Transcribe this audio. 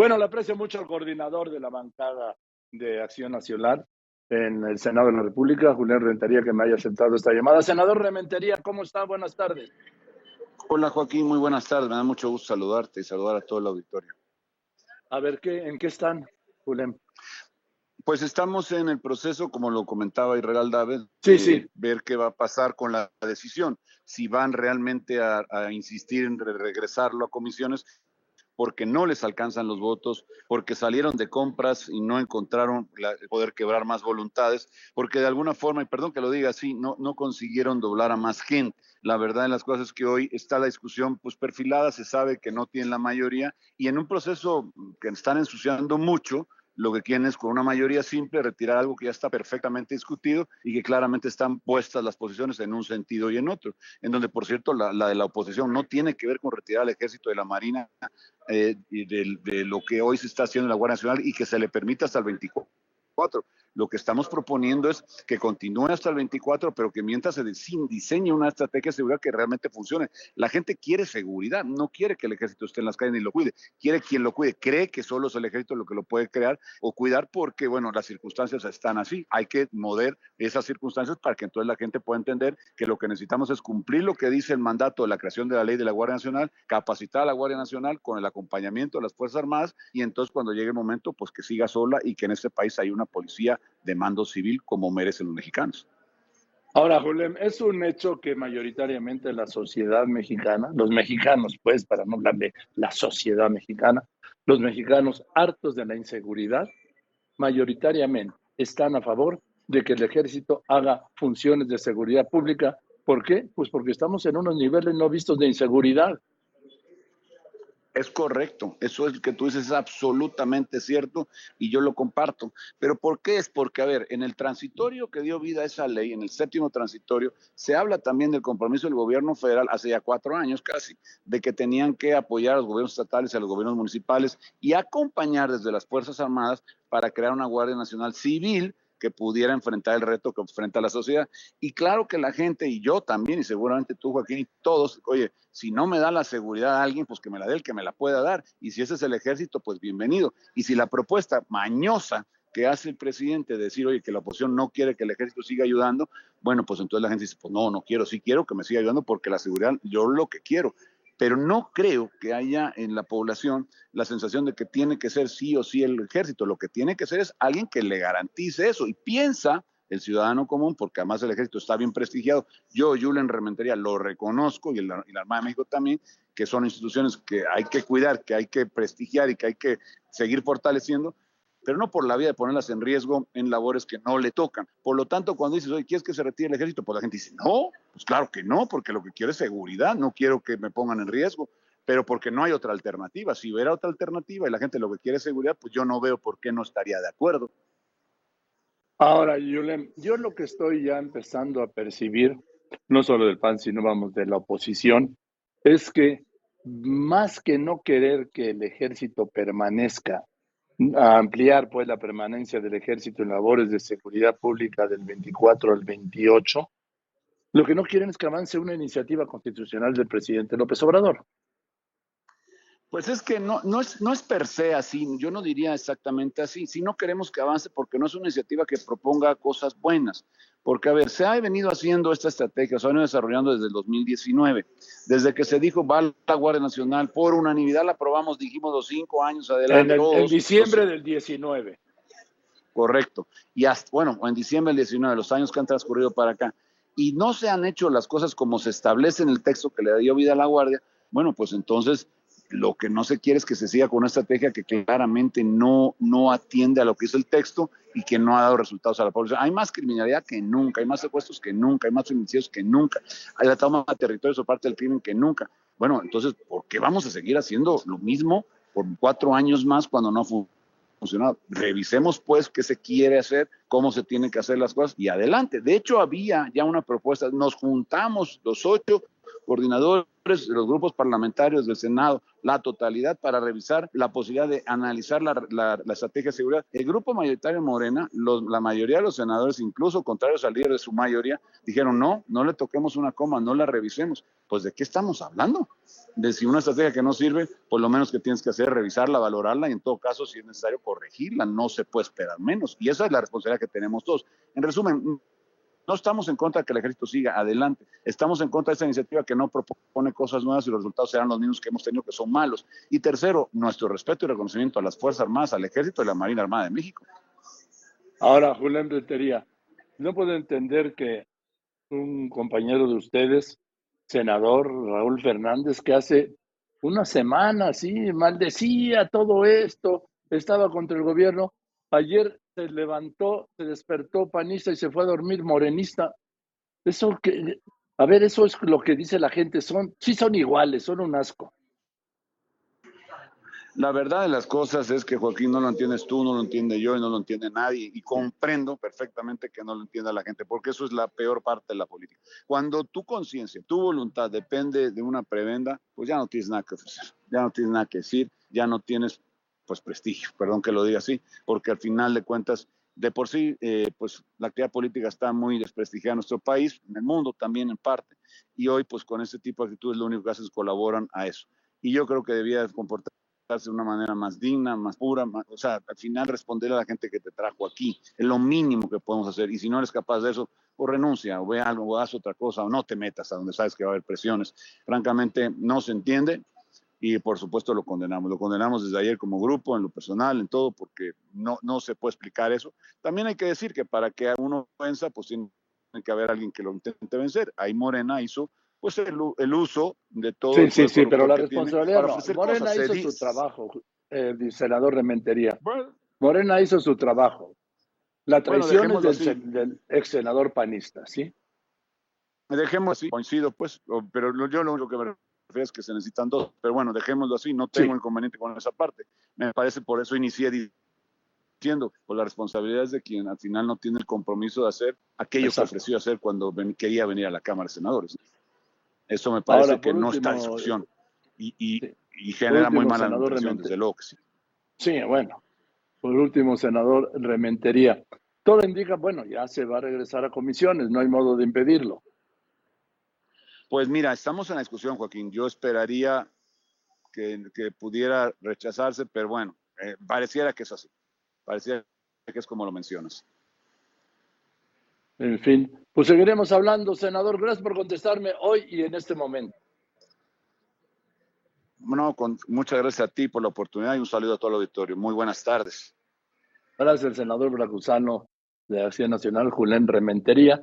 Bueno, le aprecio mucho al coordinador de la bancada de Acción Nacional en el Senado de la República, Julián Rentería, que me haya aceptado esta llamada. Senador Rementería, ¿cómo está? Buenas tardes. Hola Joaquín, muy buenas tardes. Me da mucho gusto saludarte y saludar a todo el auditorio. A ver, ¿qué, ¿en qué están, Julián? Pues estamos en el proceso, como lo comentaba Israel David, sí, sí. ver qué va a pasar con la decisión, si van realmente a, a insistir en regresarlo a comisiones porque no les alcanzan los votos, porque salieron de compras y no encontraron el poder quebrar más voluntades, porque de alguna forma, y perdón que lo diga así, no, no consiguieron doblar a más gente. La verdad en las cosas es que hoy está la discusión pues perfilada, se sabe que no tienen la mayoría y en un proceso que están ensuciando mucho, lo que quieren es con una mayoría simple retirar algo que ya está perfectamente discutido y que claramente están puestas las posiciones en un sentido y en otro, en donde por cierto la, de la oposición no tiene que ver con retirar al ejército de la Marina eh, de, de, lo que hoy se está haciendo en la Guardia Nacional y que se le permita hasta el 24. Lo que estamos proponiendo es que continúe hasta el 24, pero que mientras se diseñe una estrategia de seguridad que realmente funcione. La gente quiere seguridad, no quiere que el ejército esté en las calles ni lo cuide, quiere quien lo cuide, cree que solo es el ejército lo que lo puede crear o cuidar porque, bueno, las circunstancias están así. Hay que mover esas circunstancias para que entonces la gente pueda entender que lo que necesitamos es cumplir lo que dice el mandato de la creación de la ley de la Guardia Nacional, capacitar a la Guardia Nacional con el acompañamiento de las Fuerzas Armadas y entonces cuando llegue el momento, pues que siga sola y que en este país hay una policía de mando civil como merecen los mexicanos. Ahora, Julián, es un hecho que mayoritariamente la sociedad mexicana, los mexicanos, pues, para no hablar de la sociedad mexicana, los mexicanos hartos de la inseguridad, mayoritariamente están a favor de que el ejército haga funciones de seguridad pública. ¿Por qué? Pues porque estamos en unos niveles no vistos de inseguridad. Es correcto, eso es que tú dices es absolutamente cierto y yo lo comparto. Pero ¿por qué es? Porque, a ver, en el transitorio que dio vida a esa ley, en el séptimo transitorio, se habla también del compromiso del gobierno federal hace ya cuatro años casi, de que tenían que apoyar a los gobiernos estatales y a los gobiernos municipales y acompañar desde las Fuerzas Armadas para crear una Guardia Nacional Civil que pudiera enfrentar el reto que enfrenta la sociedad. Y claro que la gente, y yo también, y seguramente tú, Joaquín, y todos, oye, si no me da la seguridad a alguien, pues que me la dé el que me la pueda dar. Y si ese es el ejército, pues bienvenido. Y si la propuesta mañosa que hace el presidente de decir, oye, que la oposición no quiere que el ejército siga ayudando, bueno, pues entonces la gente dice, pues no, no quiero, sí quiero que me siga ayudando porque la seguridad, yo lo que quiero pero no creo que haya en la población la sensación de que tiene que ser sí o sí el ejército. Lo que tiene que ser es alguien que le garantice eso y piensa el ciudadano común, porque además el ejército está bien prestigiado. Yo, Julen Rementería, lo reconozco y, el, y la Armada de México también, que son instituciones que hay que cuidar, que hay que prestigiar y que hay que seguir fortaleciendo, pero no por la vía de ponerlas en riesgo en labores que no le tocan. Por lo tanto, cuando dices, oye, ¿quieres que se retire el ejército? Pues la gente dice, no, pues claro que no, porque lo que quiero es seguridad, no quiero que me pongan en riesgo, pero porque no hay otra alternativa. Si hubiera otra alternativa y la gente lo que quiere es seguridad, pues yo no veo por qué no estaría de acuerdo. Ahora, Yulem, yo lo que estoy ya empezando a percibir, no solo del PAN, sino vamos de la oposición, es que más que no querer que el ejército permanezca a ampliar pues la permanencia del ejército en labores de seguridad pública del 24 al 28, lo que no quieren es que avance una iniciativa constitucional del presidente López Obrador. Pues es que no, no, es, no es per se así, yo no diría exactamente así. Si no queremos que avance porque no es una iniciativa que proponga cosas buenas. Porque, a ver, se ha venido haciendo esta estrategia, se ha venido desarrollando desde el 2019. Desde que se dijo va la Guardia Nacional, por unanimidad la aprobamos, dijimos los cinco años adelante. En, diciembre del 19. Correcto. Y hasta, bueno, en diciembre del 19, los años que han transcurrido para acá. Y no se han hecho las cosas como se establece en el texto que le dio vida a la Guardia. Bueno, pues entonces lo que no se quiere es que se siga con una estrategia que claramente no, no atiende a lo que es el texto y que no ha dado resultados a la población. Hay más criminalidad que nunca, hay más secuestros que nunca, hay más feminicidios que nunca, hay la toma de territorios por parte del crimen que nunca. Bueno, entonces, ¿por qué vamos a seguir haciendo lo mismo por cuatro años más cuando no funcionado? Revisemos pues qué se quiere hacer, cómo se tienen que hacer las cosas y adelante. De hecho, había ya una propuesta, nos juntamos los ocho coordinadores de los grupos parlamentarios del Senado, la totalidad para revisar la posibilidad de analizar la, estrategia de seguridad. El grupo mayoritario Morena, la mayoría de los senadores, incluso contrarios al líder de su mayoría, dijeron no, no le toquemos una coma, no la revisemos. pues ¿de qué estamos hablando? De si una estrategia que no sirve, pues lo menos que tienes que hacer es revisarla, valorarla y en todo caso, si es necesario, corregirla. No se puede esperar menos. Y esa es la responsabilidad que tenemos todos. En resumen, no estamos en contra de que el ejército siga adelante. Estamos en contra de esta iniciativa que no propone cosas nuevas y los resultados serán los mismos que hemos tenido, que son malos. Y tercero, nuestro respeto y reconocimiento a las Fuerzas Armadas, al Ejército y la Marina Armada de México. Ahora, Julián Bretería, no puedo entender que un compañero de ustedes, senador Raúl Fernández, que hace una semana, sí, maldecía todo esto, estaba contra el gobierno, ayer se levantó, se despertó panista y se fue a dormir morenista. Eso que, a ver, eso es lo que dice la gente, son, sí son iguales, son un asco. La verdad de las cosas es que Joaquín no lo entiendes tú, no lo entiende yo y no lo entiende nadie. Y comprendo perfectamente que no lo entienda la gente, porque eso es la peor parte de la política. Cuando tu conciencia, tu voluntad depende de una prebenda, pues ya no tienes nada que ofrecer, ya no tienes nada que decir, ya no tienes pues prestigio, perdón que lo diga así, porque al final de cuentas, de por sí, eh, pues la actividad política está muy desprestigiada en nuestro país, en el mundo también en parte, y hoy pues con este tipo de actitudes lo único que hacen es colaboran a eso. Y yo creo que debía comportarse de una manera más digna, más pura, o sea, al final responder a la gente que te trajo aquí, es lo mínimo que podemos hacer, y si no eres capaz de eso, o renuncia, o ve algo, o haz otra cosa, o no te metas a donde sabes que va a haber presiones. Francamente, no se entiende, y por supuesto lo condenamos. Lo condenamos desde ayer como grupo, en lo personal, en todo, porque no, no se puede explicar eso. También hay que decir que para que uno venza, pues tiene que haber alguien que lo intente vencer. Ahí Morena hizo pues el, el uso de todo. Sí, sí, sí, pero la responsabilidad no. Morena hizo su trabajo, el senador Rementería. Morena hizo su trabajo. La traición es del, del, ex senador panista, ¿sí? Dejemos así, coincido, pues, pero yo lo único que me que se necesitan dos. Pero bueno, dejémoslo así, no tengo inconveniente con esa parte. Me parece por eso inicié diciendo, pues la responsabilidad es de quien al final no tiene el compromiso de hacer aquello que ofreció hacer cuando quería venir a la Cámara de Senadores. Eso me parece que no está en discusión y, y, genera muy mala impresión, desde luego que sí. Sí, bueno. Por último, senador Rementería. Todo indica, bueno, ya se va a regresar a comisiones, no hay modo de impedirlo. Pues mira, estamos en la discusión, Joaquín. Yo esperaría que, pudiera rechazarse, pero bueno, eh, pareciera que es así. Pareciera que es como lo mencionas. En fin, pues seguiremos hablando, senador. Gracias por contestarme hoy y en este momento. Bueno, con, muchas gracias a ti por la oportunidad y un saludo a todo el auditorio. Muy buenas tardes. Gracias, el senador veracruzano de Acción Nacional, Julián Rementería.